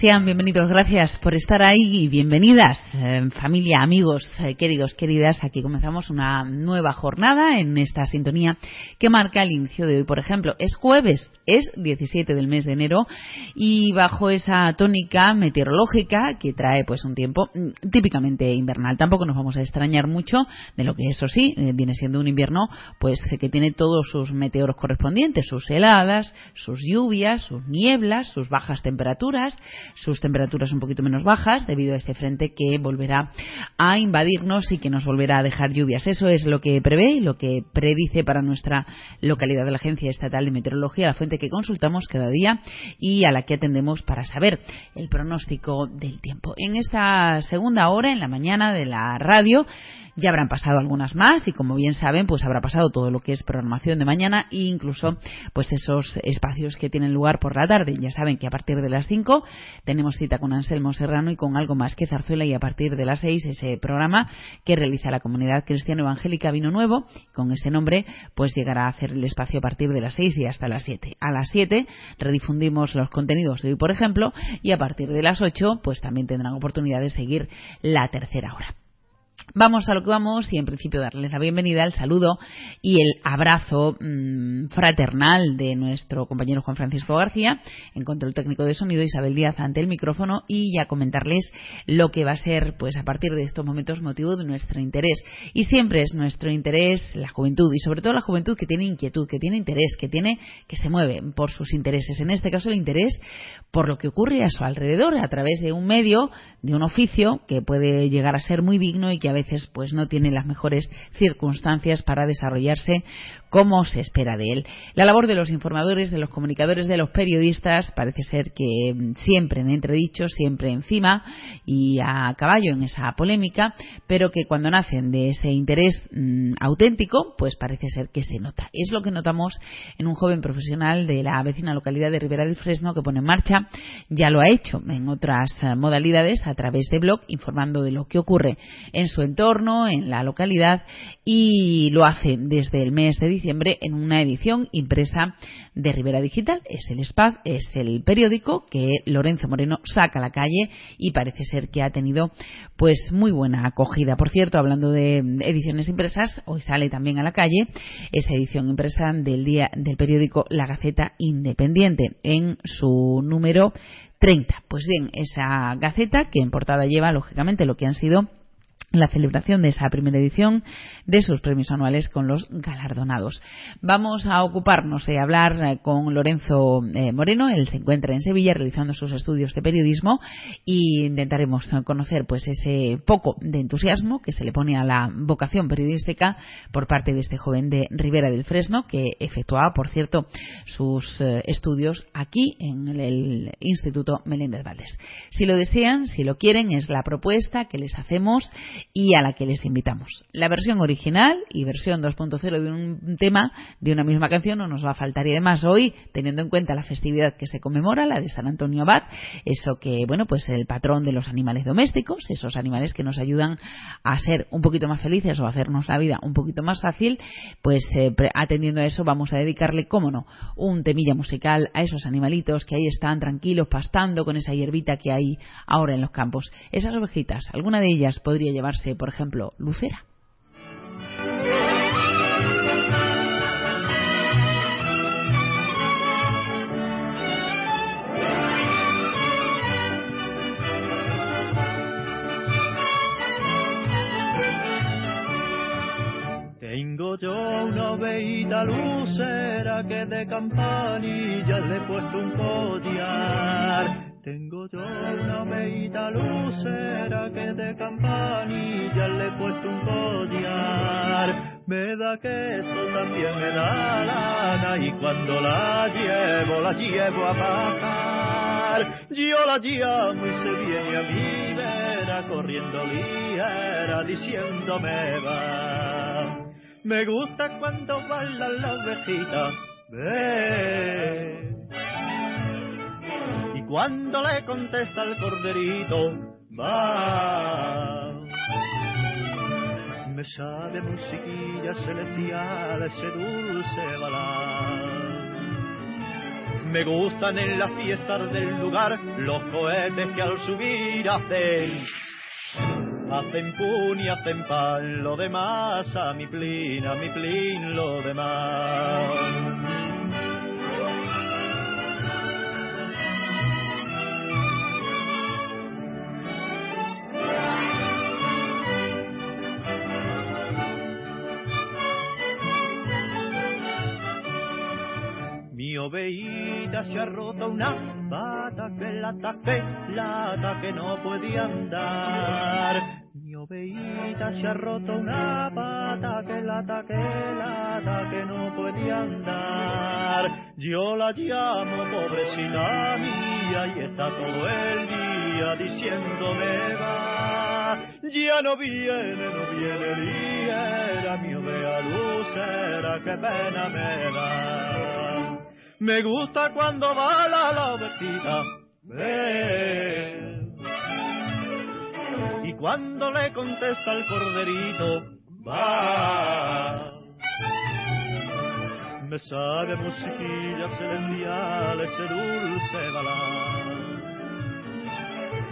Sean bienvenidos, gracias por estar ahí y bienvenidas, eh, familia, amigos, eh, queridos, queridas. Aquí comenzamos una nueva jornada en esta sintonía que marca el inicio de hoy. Por ejemplo, es jueves, es 17 del mes de enero y bajo esa tónica meteorológica que trae pues un tiempo mm, típicamente invernal. Tampoco nos vamos a extrañar mucho de lo que eso sí eh, viene siendo un invierno pues que tiene todos sus meteoros correspondientes, sus heladas, sus lluvias, sus nieblas, sus bajas temperaturas sus temperaturas un poquito menos bajas debido a este frente que volverá a invadirnos y que nos volverá a dejar lluvias. Eso es lo que prevé y lo que predice para nuestra localidad de la Agencia Estatal de Meteorología, la fuente que consultamos cada día y a la que atendemos para saber el pronóstico del tiempo. En esta segunda hora, en la mañana de la radio, ya habrán pasado algunas más y como bien saben, pues habrá pasado todo lo que es programación de mañana e incluso pues esos espacios que tienen lugar por la tarde. Ya saben que a partir de las 5 tenemos cita con Anselmo Serrano y con algo más que Zarzuela y a partir de las 6 ese programa que realiza la comunidad cristiana evangélica Vino Nuevo. Con ese nombre pues llegará a hacer el espacio a partir de las 6 y hasta las 7. A las 7 redifundimos los contenidos de hoy, por ejemplo, y a partir de las 8 pues también tendrán oportunidad de seguir la tercera hora. Vamos a lo que vamos y en principio darles la bienvenida, el saludo y el abrazo mmm, fraternal de nuestro compañero Juan Francisco García, en control técnico de sonido, Isabel Díaz ante el micrófono y ya comentarles lo que va a ser, pues a partir de estos momentos, motivo de nuestro interés. Y siempre es nuestro interés la juventud y sobre todo la juventud que tiene inquietud, que tiene interés, que tiene, que se mueve por sus intereses. En este caso el interés por lo que ocurre a su alrededor a través de un medio, de un oficio que puede llegar a ser muy digno y que a veces pues no tiene las mejores circunstancias para desarrollarse como se espera de él. La labor de los informadores, de los comunicadores, de los periodistas parece ser que mm, siempre en entredicho, siempre encima y a caballo en esa polémica, pero que cuando nacen de ese interés mmm, auténtico, pues parece ser que se nota. Es lo que notamos en un joven profesional de la vecina localidad de Ribera del Fresno que pone en marcha, ya lo ha hecho en otras uh, modalidades a través de blog, informando de lo que ocurre en su entorno, en la localidad y lo hace desde el mes de diciembre en una edición impresa de Rivera Digital. Es el SPAD, es el periódico que Lorenzo Moreno saca a la calle y parece ser que ha tenido pues muy buena acogida. Por cierto, hablando de ediciones impresas, hoy sale también a la calle esa edición impresa del día del periódico La Gaceta Independiente en su número 30. Pues bien, esa gaceta que en portada lleva lógicamente lo que han sido la celebración de esa primera edición de sus premios anuales con los galardonados. Vamos a ocuparnos de hablar eh, con Lorenzo eh, Moreno. Él se encuentra en Sevilla realizando sus estudios de periodismo y intentaremos conocer pues ese poco de entusiasmo que se le pone a la vocación periodística por parte de este joven de Ribera del Fresno que efectuaba, por cierto, sus eh, estudios aquí en el Instituto Meléndez Valdés. Si lo desean, si lo quieren, es la propuesta que les hacemos y a la que les invitamos. La versión original y versión 2.0 de un tema de una misma canción no nos va a faltar y además hoy, teniendo en cuenta la festividad que se conmemora, la de San Antonio Abad, eso que, bueno, pues el patrón de los animales domésticos, esos animales que nos ayudan a ser un poquito más felices o a hacernos la vida un poquito más fácil, pues eh, atendiendo a eso vamos a dedicarle, cómo no, un temilla musical a esos animalitos que ahí están tranquilos pastando con esa hierbita que hay ahora en los campos. Esas ovejitas, alguna de ellas podría llevar llamarse, por ejemplo, Lucera. Tengo yo una ovejita lucera que de campanilla le he puesto un collar tengo yo una meita lucera que de campanilla le he puesto un collar. Me da queso, también me da lana y cuando la llevo, la llevo a bajar. Yo la llamo y se viene a mi vera corriendo ligera diciéndome va. Me gusta cuando bailan las ovejitas. Ve cuando le contesta el corderito, va. Me sabe musiquilla celestial ese dulce balar. Me gustan en las fiestas del lugar los cohetes que al subir hacen Hacen pun y hacen pan, lo demás a mi plin, a mi plin, lo demás. oveíta se ha roto una pata que la ataque, la que no puede andar. Se ha roto una pata que la ataque, la que no puede andar. Yo la llamo pobrecina mía y está todo el día diciéndome va. Ya no viene, no viene era mi ovea lucera, qué pena me da. Me gusta cuando va la vestida. Y cuando le contesta el corderito, va. Me sabe musiquilla celestial ese dulce balán.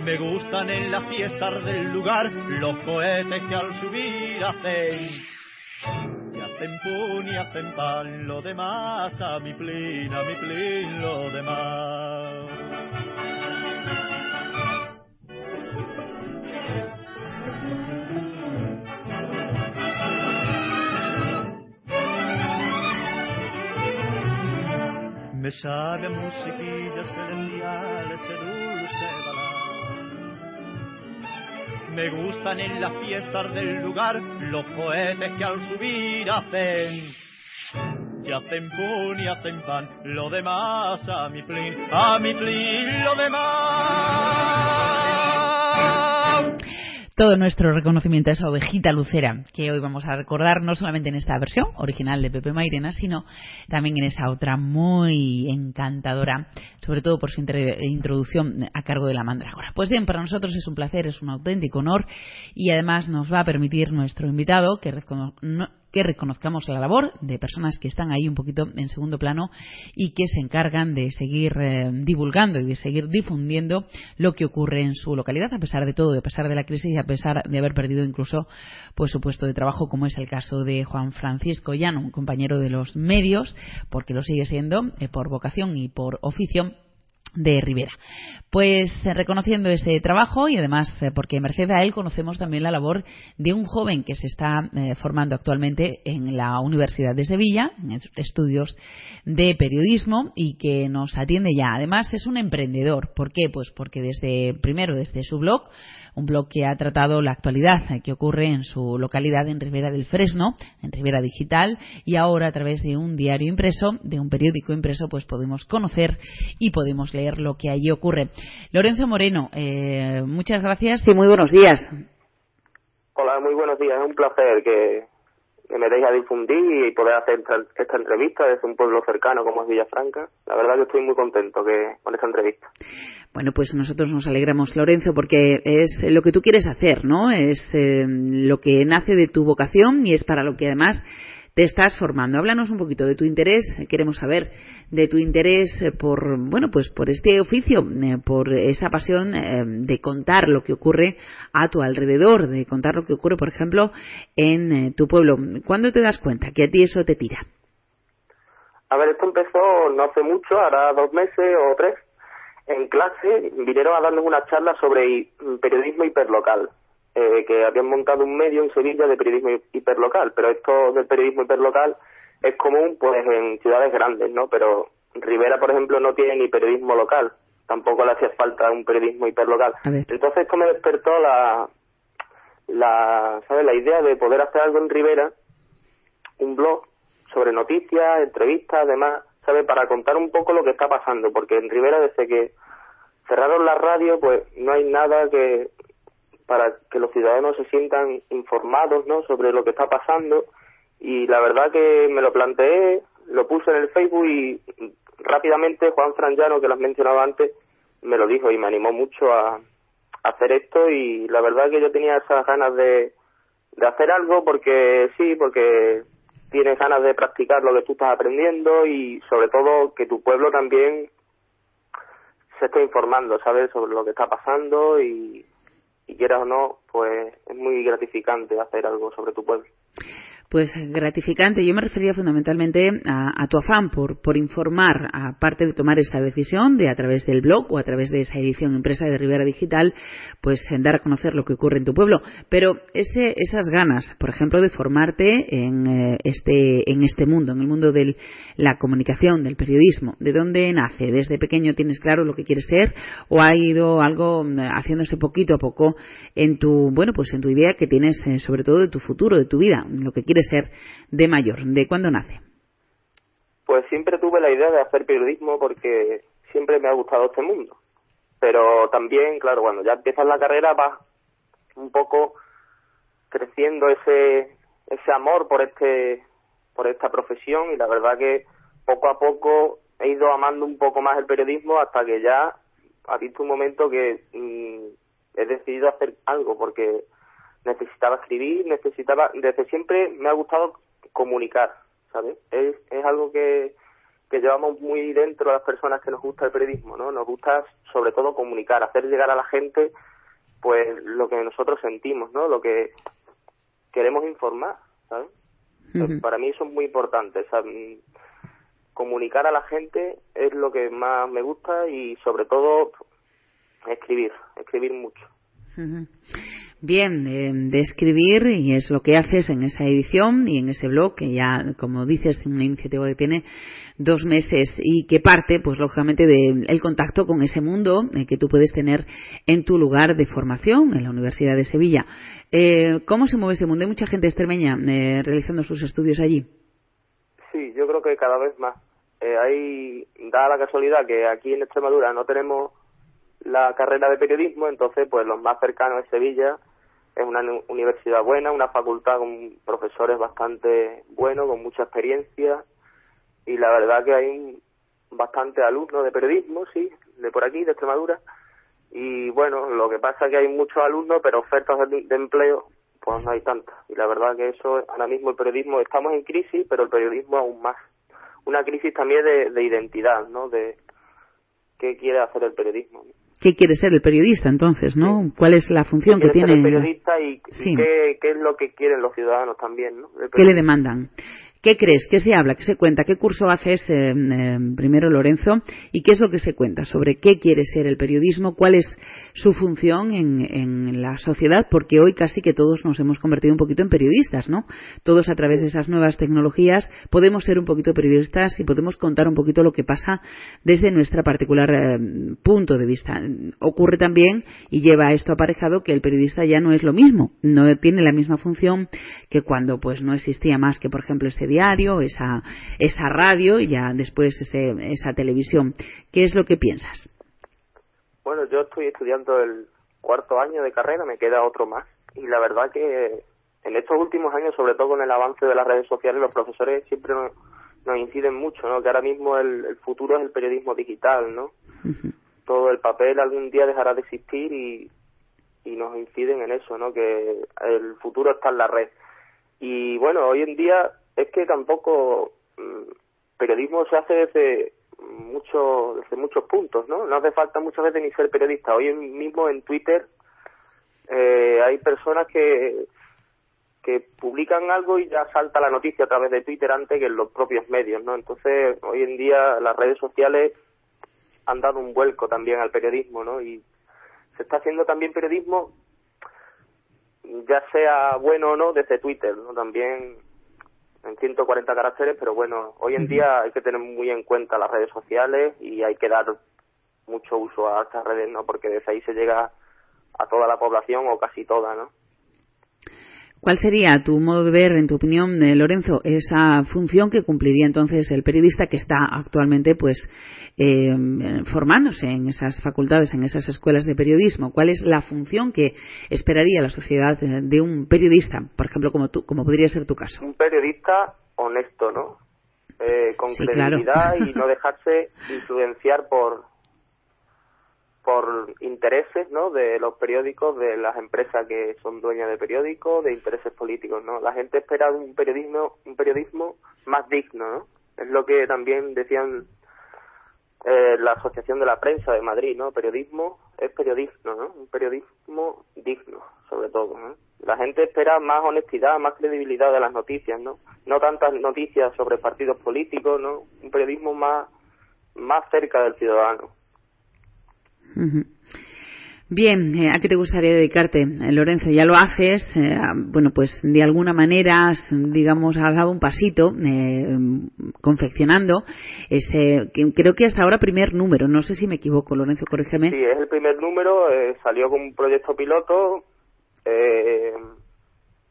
Me gustan en las fiestas del lugar los cohetes que al subir hacen hacen pun y hacen pan, lo demás a mi plin, a mi plin, lo demás. Me sabe musiquillas celestiales, ese dulce me gustan en las fiestas del lugar los cohetes que al subir hacen. Y hacen pun y hacen pan, lo demás a mi plin, a mi plin, lo demás. Todo nuestro reconocimiento a esa ovejita lucera que hoy vamos a recordar no solamente en esta versión original de Pepe Mairena, sino también en esa otra muy encantadora, sobre todo por su introducción a cargo de la mandrágora. Pues bien, para nosotros es un placer, es un auténtico honor y además nos va a permitir nuestro invitado que que reconozcamos la labor de personas que están ahí un poquito en segundo plano y que se encargan de seguir eh, divulgando y de seguir difundiendo lo que ocurre en su localidad, a pesar de todo, a pesar de la crisis y a pesar de haber perdido incluso pues, su puesto de trabajo, como es el caso de Juan Francisco Llano, un compañero de los medios, porque lo sigue siendo eh, por vocación y por oficio de Rivera. Pues eh, reconociendo ese trabajo y además eh, porque merced a él conocemos también la labor de un joven que se está eh, formando actualmente en la Universidad de Sevilla, en estudios de periodismo y que nos atiende ya. Además es un emprendedor. ¿Por qué? Pues porque desde primero desde su blog un blog que ha tratado la actualidad que ocurre en su localidad en Rivera del Fresno, en Rivera Digital, y ahora a través de un diario impreso, de un periódico impreso, pues podemos conocer y podemos leer lo que allí ocurre. Lorenzo Moreno, eh, muchas gracias y muy buenos días. Hola, muy buenos días. Es un placer que, que me deis a difundir y poder hacer esta entrevista desde un pueblo cercano como es Villafranca. La verdad que estoy muy contento que, con esta entrevista. Bueno, pues nosotros nos alegramos, Lorenzo, porque es lo que tú quieres hacer, ¿no? Es eh, lo que nace de tu vocación y es para lo que además te estás formando. Háblanos un poquito de tu interés, queremos saber de tu interés eh, por, bueno, pues por este oficio, eh, por esa pasión eh, de contar lo que ocurre a tu alrededor, de contar lo que ocurre, por ejemplo, en tu pueblo. ¿Cuándo te das cuenta que a ti eso te tira? A ver, esto empezó no hace mucho, hará dos meses o tres. En clase vinieron a darnos una charla sobre periodismo hiperlocal. Eh, que habían montado un medio en Sevilla de periodismo hiperlocal, pero esto del periodismo hiperlocal es común pues en ciudades grandes, ¿no? Pero Rivera, por ejemplo, no tiene ni periodismo local, tampoco le hacía falta un periodismo hiperlocal. Entonces esto me despertó la, la, ¿sabes? La idea de poder hacer algo en Rivera, un blog sobre noticias, entrevistas, además, ¿sabes? Para contar un poco lo que está pasando, porque en Rivera desde que cerraron la radio, pues no hay nada que para que los ciudadanos se sientan informados ¿no? sobre lo que está pasando y la verdad que me lo planteé, lo puse en el Facebook y rápidamente Juan Franjano, que lo has mencionado antes, me lo dijo y me animó mucho a, hacer esto y la verdad que yo tenía esas ganas de, de hacer algo porque sí, porque tienes ganas de practicar lo que tú estás aprendiendo y sobre todo que tu pueblo también se esté informando, ¿sabes? Sobre lo que está pasando y, y quieras o no, pues es muy gratificante hacer algo sobre tu pueblo pues gratificante. Yo me refería fundamentalmente a, tu afán por, por, informar, aparte de tomar esta decisión de a través del blog o a través de esa edición impresa de Rivera Digital, pues en dar a conocer lo que ocurre en tu pueblo. Pero ese, esas ganas, por ejemplo, de formarte en eh, este, en este mundo, en el mundo de la comunicación, del periodismo, ¿de dónde nace? ¿Desde pequeño tienes claro lo que quieres ser o ha ido algo mm, haciéndose poquito a poco en tu, bueno, pues en tu idea que tienes eh, sobre todo de tu futuro, de tu vida, lo que quieres ser de mayor? ¿De cuándo nace? Pues siempre tuve la idea de hacer periodismo porque siempre me ha gustado este mundo. Pero también, claro, cuando ya empiezas la carrera vas un poco creciendo ese ese amor por este por esta profesión y la verdad que poco a poco he ido amando un poco más el periodismo hasta que ya ha visto un momento que mm, he decidido hacer algo porque necesitaba escribir, necesitaba, desde siempre me ha gustado comunicar, ¿sabes? Es, es algo que, que llevamos muy dentro a las personas que nos gusta el periodismo, ¿no? Nos gusta sobre todo comunicar, hacer llegar a la gente pues lo que nosotros sentimos, ¿no? Lo que queremos informar, ¿sabes? Para mí eso es muy importante, mm, comunicar a la gente es lo que más me gusta y sobre todo escribir, escribir mucho bien de escribir y es lo que haces en esa edición y en ese blog que ya, como dices, es una iniciativa que tiene dos meses y que parte, pues lógicamente, del contacto con ese mundo eh, que tú puedes tener en tu lugar de formación en la Universidad de Sevilla. Eh, ¿Cómo se mueve ese mundo? Hay mucha gente extremeña eh, realizando sus estudios allí. Sí, yo creo que cada vez más. hay, da la casualidad que aquí en Extremadura no tenemos la carrera de periodismo, entonces pues los más cercanos es Sevilla, es una universidad buena, una facultad con profesores bastante buenos, con mucha experiencia y la verdad que hay bastante alumnos de periodismo, sí, de por aquí, de Extremadura. Y bueno, lo que pasa es que hay muchos alumnos, pero ofertas de, empleo, pues no hay tantas. Y la verdad que eso, ahora mismo el periodismo, estamos en crisis, pero el periodismo aún más. Una crisis también de, de identidad, ¿no? De qué quiere hacer el periodismo qué quiere ser el periodista entonces, ¿no? ¿Cuál es la función que tiene el periodista y, qué, es lo que quieren los ciudadanos también, ¿no? ¿Qué le demandan? ¿Qué crees? ¿Qué se habla? ¿Qué se cuenta? ¿Qué curso haces eh, eh, primero, Lorenzo? ¿Y qué es lo que se cuenta sobre qué quiere ser el periodismo? ¿Cuál es su función en, la sociedad? Porque hoy casi que todos nos hemos convertido un poquito en periodistas, ¿no? Todos a través de esas nuevas tecnologías podemos ser un poquito periodistas y podemos contar un poquito lo que pasa desde nuestra particular eh, punto de vista. Ocurre también, y lleva esto aparejado, que el periodista ya no es lo mismo, no tiene la misma función que cuando pues no existía más que, por ejemplo, ese diario, esa, esa radio y ya después ese, esa televisión. ¿Qué es lo que piensas? Bueno, yo estoy estudiando el cuarto año de carrera, me queda otro más. Y la verdad que en estos últimos años, sobre todo con el avance de las redes sociales, los profesores siempre nos, inciden mucho, ¿no? Que ahora mismo el, futuro es el periodismo digital, ¿no? Todo el papel algún día dejará de existir y, y nos inciden en eso, ¿no? Que el futuro está en la red. Y bueno, hoy en día es que tampoco mm, periodismo se hace desde mucho, desde muchos puntos, ¿no? No hace falta muchas veces ni ser periodista. Hoy mismo en Twitter eh, hay personas que que publican algo y ya salta la noticia a través de Twitter antes que en los propios medios, ¿no? Entonces, hoy en día las redes sociales han dado un vuelco también al periodismo, ¿no? Y se está haciendo también periodismo, ya sea bueno o no, desde Twitter, ¿no? También en 140 caracteres, pero bueno, hoy en día hay que tener muy en cuenta las redes sociales y hay que dar mucho uso a estas redes, ¿no? Porque desde ahí se llega a toda la población o casi toda, ¿no? ¿Cuál sería tu modo de ver, en tu opinión, eh, Lorenzo, esa función que cumpliría entonces el periodista que está actualmente, pues, eh, formándose en esas facultades, en esas escuelas de periodismo? ¿Cuál es la función que esperaría la sociedad eh, de un periodista, por ejemplo, como tú, como podría ser tu caso? Un periodista honesto, ¿no? con credibilidad y no dejarse influenciar por por intereses, ¿no? De los periódicos, de las empresas que son dueñas de periódicos, de intereses políticos, ¿no? La gente espera un periodismo, un periodismo más digno, ¿no? Es lo que también decían eh, la Asociación de la Prensa de Madrid, ¿no? Periodismo es periodismo, ¿no? Un periodismo digno, sobre todo. La gente espera más honestidad, más credibilidad de las noticias, ¿no? No tantas noticias sobre partidos políticos, ¿no? Un periodismo más, más cerca del ciudadano. Bien, eh, ¿a qué te gustaría dedicarte, eh, Lorenzo? Ya lo haces, eh, bueno, pues de alguna manera, digamos, has dado un pasito confeccionando ese, creo que hasta ahora primer número, no sé si me equivoco, Lorenzo, corrígeme. Sí, es el primer número, salió con un proyecto piloto,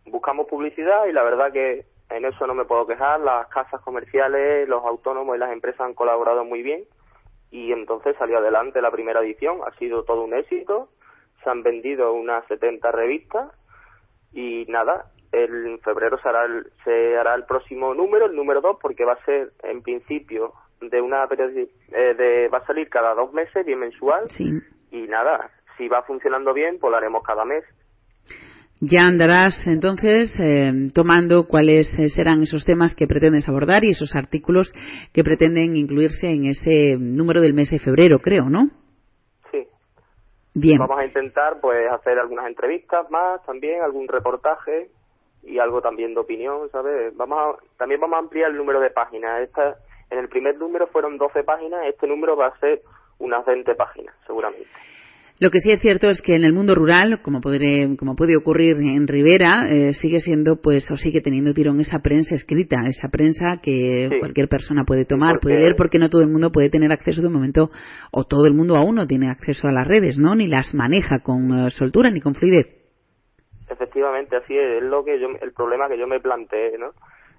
buscamos publicidad y la verdad que en eso no me puedo quejar, las casas comerciales, los autónomos y las empresas han colaborado muy bien y entonces salió adelante la primera edición, ha sido todo un éxito, se han vendido unas 70 revistas y nada, en febrero se hará el, se hará el próximo número, el número 2, porque va a ser en principio de una eh, de, va a salir cada dos meses, bien mensual, y nada, si va funcionando bien, pues lo haremos cada mes ya andarás entonces eh, tomando cuáles eh, serán esos temas que pretendes abordar y esos artículos que pretenden incluirse en ese número del mes de febrero, creo, ¿no? Sí. Bien. Vamos a intentar pues hacer algunas entrevistas más, también algún reportaje y algo también de opinión, ¿sabes? Vamos a, también vamos a ampliar el número de páginas. Esta, en el primer número fueron 12 páginas, este número va a ser unas 20 páginas, seguramente. Lo que sí es cierto es que en el mundo rural, como, como puede ocurrir en Rivera, eh, sigue siendo, pues, o sigue teniendo tirón esa prensa escrita, esa prensa que cualquier persona puede tomar, puede leer, porque no todo el mundo puede tener acceso de momento, o todo el mundo aún no tiene acceso a las redes, ¿no? Ni las maneja con eh, soltura ni con fluidez. Efectivamente, así es, es lo que yo, el problema que yo me planteé, ¿no?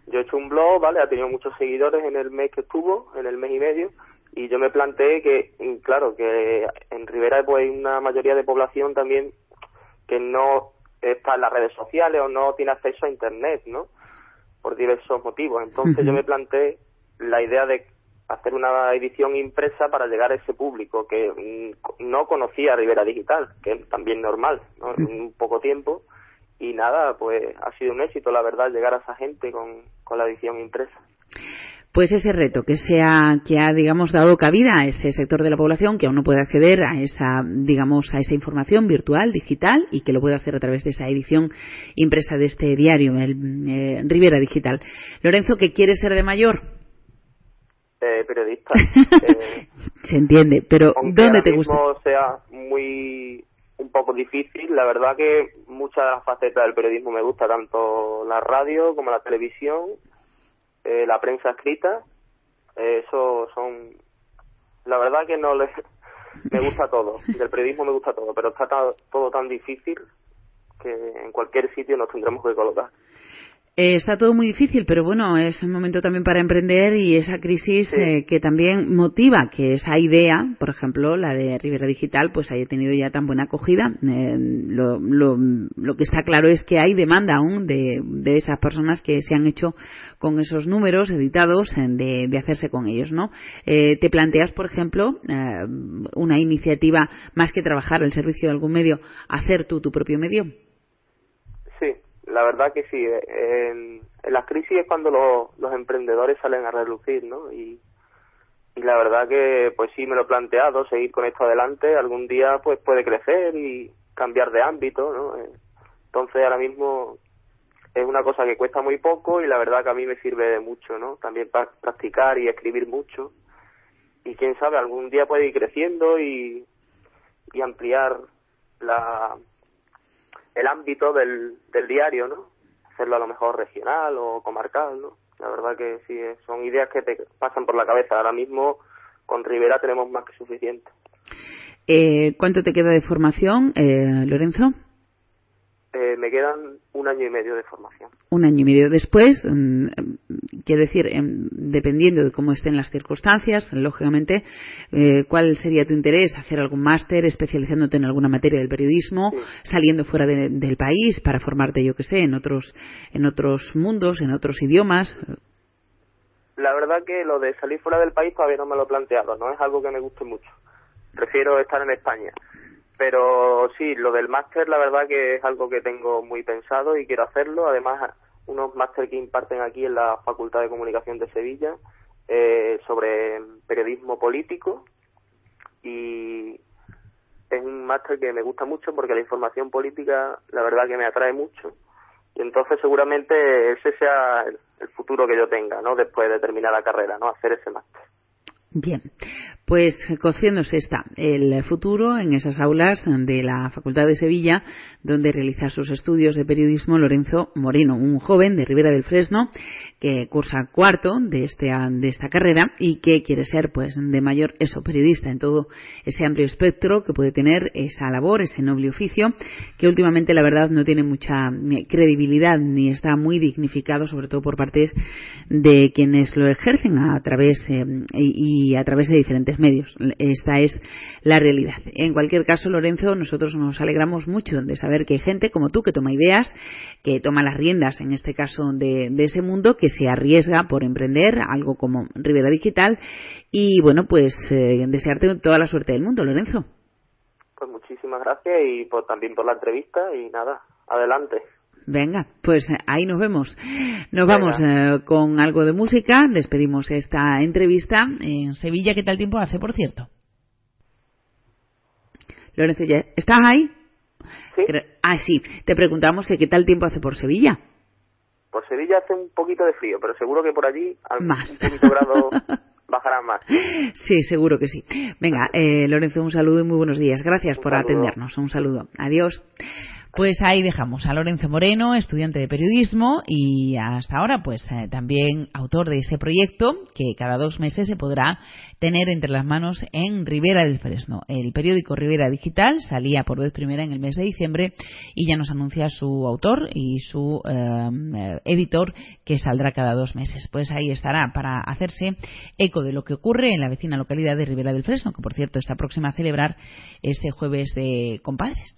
Yo he hecho un blog, ¿vale? Ha tenido muchos seguidores en el mes que estuvo, en el mes y medio, y yo me planteé que, claro, que en Rivera pues, hay una mayoría de población también que no está en las redes sociales o no tiene acceso a Internet, ¿no? Por diversos motivos. Entonces yo me planteé la idea de hacer una edición impresa para llegar a ese público que mm, no conocía Rivera Digital, que es también normal, ¿no? En un poco tiempo. Y nada, pues ha sido un éxito, la verdad, llegar a esa gente con, con la edición impresa pues ese reto que sea que ha digamos dado cabida a ese sector de la población que aún no puede acceder a esa digamos a esa información virtual digital y que lo puede hacer a través de esa edición impresa de este diario el eh, Rivera Digital. Lorenzo qué quiere ser de mayor eh, periodista. Eh, se entiende pero dónde te gusta sea muy un poco difícil la verdad que muchas de las facetas del periodismo me gusta tanto la radio como la televisión eh, la prensa escrita, eh, eso son, la verdad que no le, me gusta todo, del periodismo me gusta todo, pero está todo tan difícil que en cualquier sitio nos tendremos que colocar. Eh, está todo muy difícil, pero bueno, es un momento también para emprender y esa crisis eh, que también motiva que esa idea, por ejemplo, la de Rivera Digital, pues haya tenido ya tan buena acogida. Eh, lo, lo, lo, que está claro es que hay demanda aún de, de, esas personas que se han hecho con esos números editados de, de hacerse con ellos, ¿no? ¿Te planteas, por ejemplo, una iniciativa más que trabajar el servicio de algún medio, hacer tú tu propio medio? La verdad que sí. En, las crisis es cuando los, los emprendedores salen a relucir, ¿no? Y, y la verdad que, pues sí, me lo he planteado, seguir con esto adelante. Algún día, pues puede crecer y cambiar de ámbito, ¿no? Eh, entonces, ahora mismo es una cosa que cuesta muy poco y la verdad que a mí me sirve de mucho, ¿no? También para practicar y escribir mucho. Y quién sabe, algún día puede ir creciendo y, y ampliar la, el ámbito del, del diario, ¿no? Hacerlo a lo mejor regional o comarcal, ¿no? La verdad que sí, son ideas que te pasan por la cabeza. Ahora mismo con Rivera tenemos más que suficiente. Eh, ¿Cuánto te queda de formación, eh, Lorenzo? Eh, me quedan un año y medio de formación. Un año y medio después, mm, quiero decir, em, dependiendo de cómo estén las circunstancias, lógicamente, eh, ¿cuál sería tu interés? ¿Hacer algún máster especializándote en alguna materia del periodismo, saliendo fuera del país para formarte, yo que sé, en otros, en otros mundos, en otros idiomas? La verdad que lo de salir fuera del país todavía no me lo he planteado, no es algo que me guste mucho prefiero estar en España. Pero sí, lo del máster la verdad que es algo que tengo muy pensado y quiero hacerlo. Además, unos máster que imparten aquí en la Facultad de Comunicación de Sevilla eh, sobre periodismo político y es un máster que me gusta mucho porque la información política la verdad que me atrae mucho y entonces seguramente ese sea el, futuro que yo tenga, ¿no? Después de terminar la carrera, ¿no? Hacer ese máster. Bien, pues cociéndose está el futuro en esas aulas de la Facultad de Sevilla, donde realiza sus estudios de periodismo Lorenzo Moreno, un joven de Ribera del Fresno que cursa cuarto de, este, de esta carrera y que quiere ser, pues, de mayor eso, periodista en todo ese amplio espectro que puede tener esa labor, ese noble oficio, que últimamente la verdad no tiene mucha credibilidad ni está muy dignificado, sobre todo por parte de quienes lo ejercen a través eh, y y a través de diferentes medios. Esta es la realidad. En cualquier caso, Lorenzo, nosotros nos alegramos mucho de saber que hay gente como tú que toma ideas, que toma las riendas, en este caso, de, de ese mundo, que se arriesga por emprender algo como Rivera Digital. Y bueno, pues eh, desearte toda la suerte del mundo, Lorenzo. Pues muchísimas gracias y por, también por la entrevista y nada, adelante. Venga, pues ahí nos vemos. Nos Venga. vamos eh, con algo de música. Despedimos esta entrevista en Sevilla. ¿Qué tal tiempo hace, por cierto? Lorenzo, ¿estás ahí? Sí. Ah, sí. Te preguntamos que qué tal tiempo hace por Sevilla. Por Sevilla hace un poquito de frío, pero seguro que por allí más. un poquito grado bajará más. Sí, seguro que sí. Venga, eh, Lorenzo, un saludo y muy buenos días. Gracias Un por saludo. atendernos. Un saludo. Adiós. Pues ahí dejamos a Lorenzo Moreno, estudiante de periodismo y hasta ahora pues eh, también autor de ese proyecto que cada dos meses se podrá tener entre las manos en Rivera del Fresno. El periódico Rivera Digital salía por vez primera en el mes de diciembre y ya nos anuncia su autor y su eh, editor que saldrá cada dos meses. Pues ahí estará para hacerse eco de lo que ocurre en la vecina localidad de Rivera del Fresno, que por cierto está próxima a celebrar ese jueves de compadres.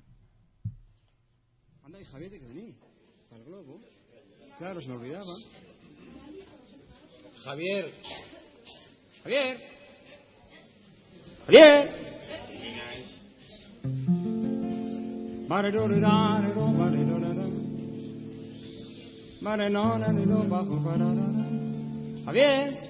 Javier tiene que venir al globo. Claro, se me olvidaba. Javier. Javier. Javier. Pararara. Javier.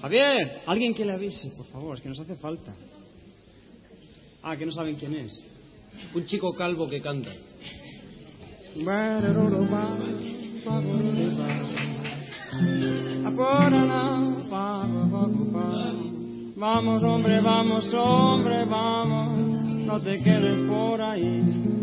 Javier, alguien que le avise, por favor, es que nos hace falta. Ah, que no saben quién es. Un chico calvo que canta. Vamos, hombre, vamos, hombre, vamos, no te quedes por ahí.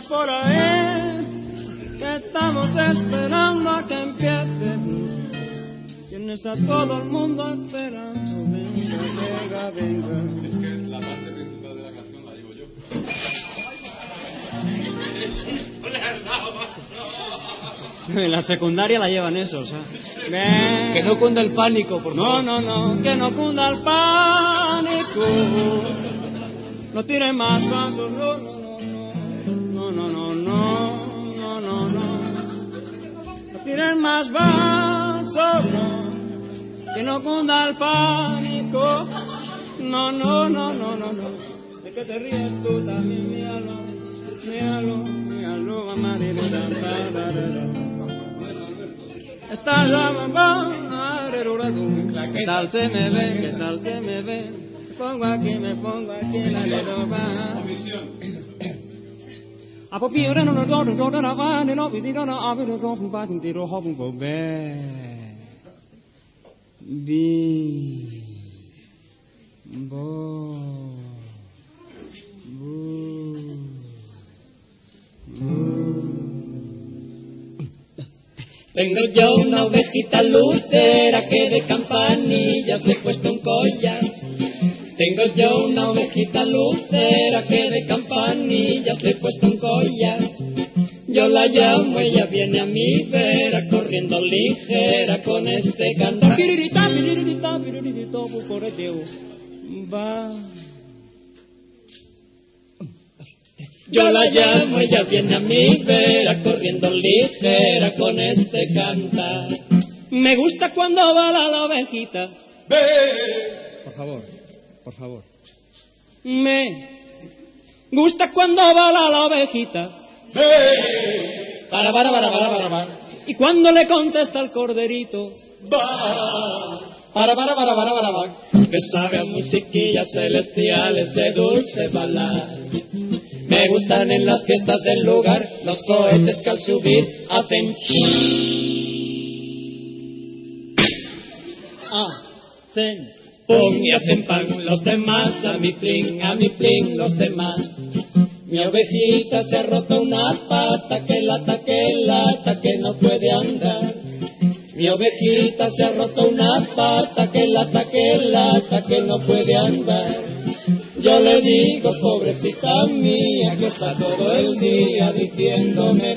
Por ahí. Que estamos esperando a que empiece. Tienes a todo el mundo esperando. Venga, venga, venga. Es que la parte principal de la canción la llevo yo. En la secundaria la llevan eso, o sea. Ven. Que no cunda el pánico, por No, favor. no, no, que no cunda el pánico. No tiren más pasos, no, no, no, no, no, no, no, no, no, no. No tiren más vasos, no. Que no cunda el pánico. No, no, no, no, no, no. ¿De qué te ríes tú también? Míralo, míralo, míralo, amarelo, da, da, da, da, da. Está la mamá, ¿qué tal se me ve? ¿Qué tal se me ve? Me pongo aquí, me pongo aquí, la leroba. A popire no no no no no no va no vi no no a no go fu ba ti ro ho bu bo be. Bi. Tengo yo una ovejita lucera que de campanillas le he puesto un collar. Tengo yo una ovejita lucera que de campanillas le he puesto un collar. Yo la llamo, ella viene a mi vera, corriendo ligera con este cantar. Piririta, piririta, piririta, puporeteo. Va. Yo la llamo, ella viene a mi vera, corriendo ligera con este cantar. Me gusta cuando bala la ovejita. Por favor, por favor. Me gusta cuando bala la ovejita. Para, para, para, para, para, para. Y cuando le contesta el corderito. Para, para, para, para, para, para. Me sabe a musiquillas celestiales, ese dulce balar. Me gustan en las fiestas del lugar los cohetes que al subir hacen Hacen. pum y hacen pan. Los demás a mi plin, a mi plin, los demás. Mi ovejita se ha roto una pata, que lata, que lata, que no puede andar. Mi ovejita se ha roto una pata, que lata, que lata, que no puede andar. Yo le digo, pobrecita mía, que está todo el día diciéndome.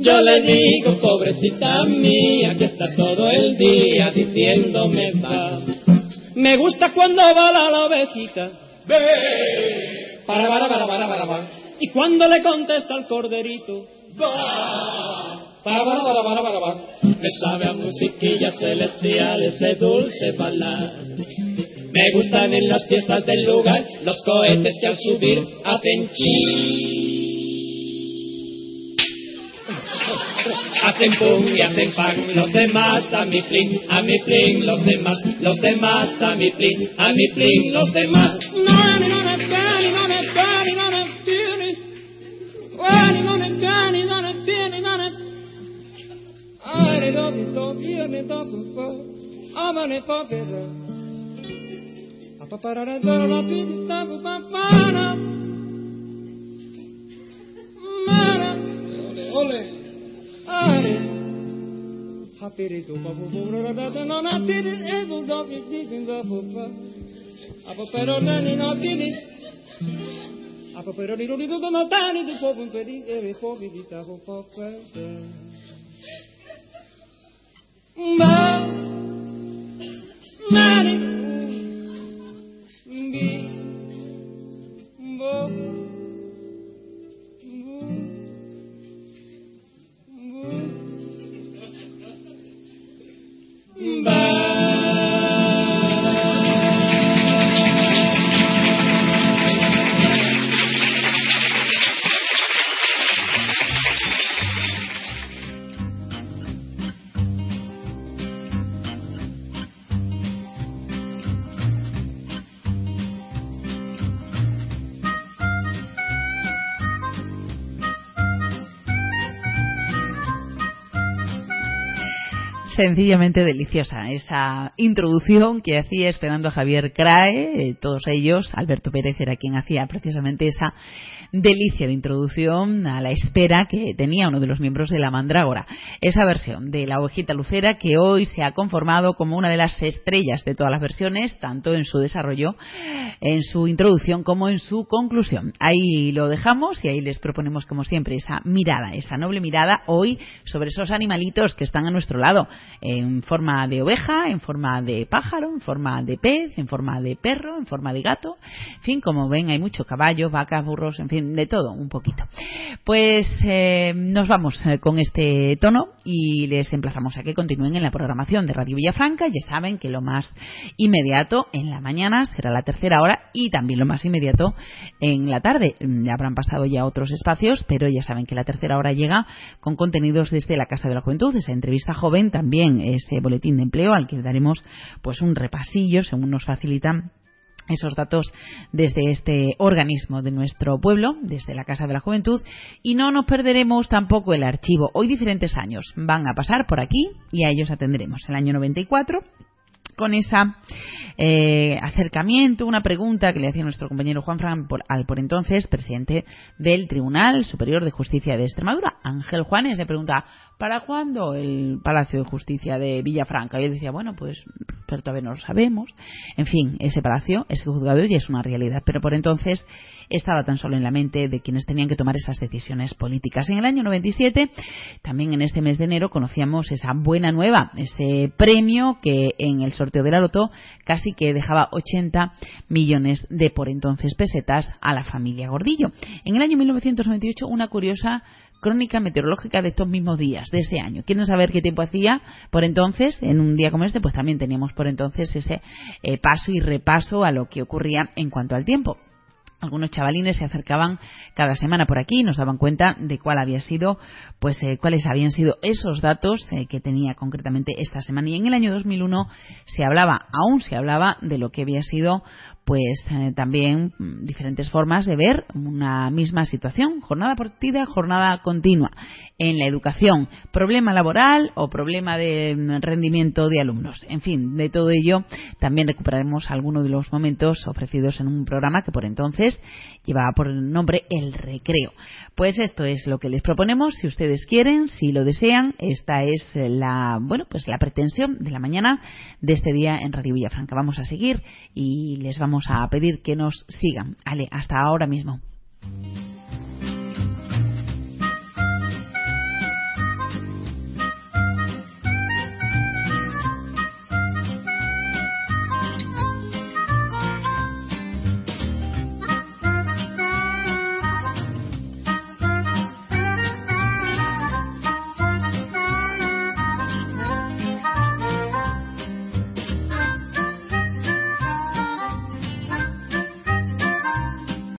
Yo le digo, pobrecita mía, que está todo el día diciéndome, va. Me gusta cuando bala la ovejita. Para, para, para, para, para, para. Y cuando le contesta el corderito. Para, para, para, para, para, para. Me sabe a musiquillas celestiales ese dulce balar. Me gustan en las fiestas del lugar los cohetes que al subir hacen Hacen pum y hacen pan, los demás a mi plin, a mi plin, los demás, los demás a mi plin, a mi plin, los demás. Nani, nani, nani, nani, nani, nani, tieni. Nani, nani, nani, nani, tieni, nani. Ai, do, do, tieni, do, fu, fu. Amane, po, vera. Apaparara, do, la, pi, da, fu, pa, para. Mara. Ole, ole. Are. Hapiritu, pa, fu, fu, ra, ra, da, no, na, tiri, e, fu, do, pi, di, di, do, fu, pa. Apo pero nani no tini. Apo pero ni ni do no tani du po un pedi e ve po di ta po po pe. Ma nani sencillamente deliciosa. Esa introducción que hacía esperando a Javier Crae, eh, todos ellos, Alberto Pérez era quien hacía precisamente esa delicia de introducción a la espera que tenía uno de los miembros de la Mandrágora. Esa versión de la ovejita lucera que hoy se ha conformado como una de las estrellas de todas las versiones, tanto en su desarrollo, en su introducción como en su conclusión. Ahí lo dejamos y ahí les proponemos como siempre esa mirada, esa noble mirada hoy sobre esos animalitos que están a nuestro lado en forma de oveja, en forma de pájaro, en forma de pez, en forma de perro, en forma de gato. En fin, como ven, hay mucho caballo, vacas, burros, en fin, de todo un poquito. Pues eh, nos vamos eh, con este tono y les emplazamos a que continúen en la programación de Radio Villafranca. Ya saben que lo más inmediato en la mañana será la tercera hora y también lo más inmediato en la tarde. Ya habrán pasado ya otros espacios, pero ya saben que la tercera hora llega con contenidos desde la Casa de la Juventud, esa entrevista joven también ese boletín de empleo al que daremos pues un repasillo según nos facilitan esos datos desde este organismo de nuestro pueblo, desde la Casa de la Juventud, y no nos perderemos tampoco el archivo. Hoy diferentes años van a pasar por aquí y a ellos atenderemos. El año 94 con esa eh, acercamiento, una pregunta que le hacía nuestro compañero Juan Fran por, al por entonces presidente del Tribunal Superior de Justicia de Extremadura, Ángel Juanes, le pregunta ¿para cuándo el Palacio de Justicia de Villafranca? Y él decía, bueno, pues pero todavía no lo sabemos. En fin, ese palacio, ese juzgado ya es una realidad, pero por entonces estaba tan solo en la mente de quienes tenían que tomar esas decisiones políticas. En el año 97, también en este mes de enero, conocíamos esa buena nueva, ese premio que en el sorteo de la Loto casi que dejaba 80 millones de por entonces pesetas a la familia Gordillo. En el año 1998, una curiosa crónica meteorológica de estos mismos días, de ese año. ¿Quieren saber qué tiempo hacía por entonces? En un día como este, pues también teníamos por entonces ese eh, paso y repaso a lo que ocurría en cuanto al tiempo algunos chavalines se acercaban cada semana por aquí y nos daban cuenta de cuál había sido, pues eh, cuáles habían sido esos datos eh, que tenía concretamente esta semana. Y en el año 2001 se hablaba, aún se hablaba de lo que había sido, pues eh, también mm, diferentes formas de ver una misma situación, jornada partida, jornada continua en la educación, problema laboral o problema de mm, rendimiento de alumnos. En fin, de todo ello también recuperaremos algunos de los momentos ofrecidos en un programa que por entonces llevaba por nombre El Recreo. Pues esto es lo que les proponemos, si ustedes quieren, si lo desean, esta es la, bueno, pues la pretensión de la mañana de este día en Radio Villafranca. Vamos a seguir y les a pedir que nos sigan. Hasta ahora mismo.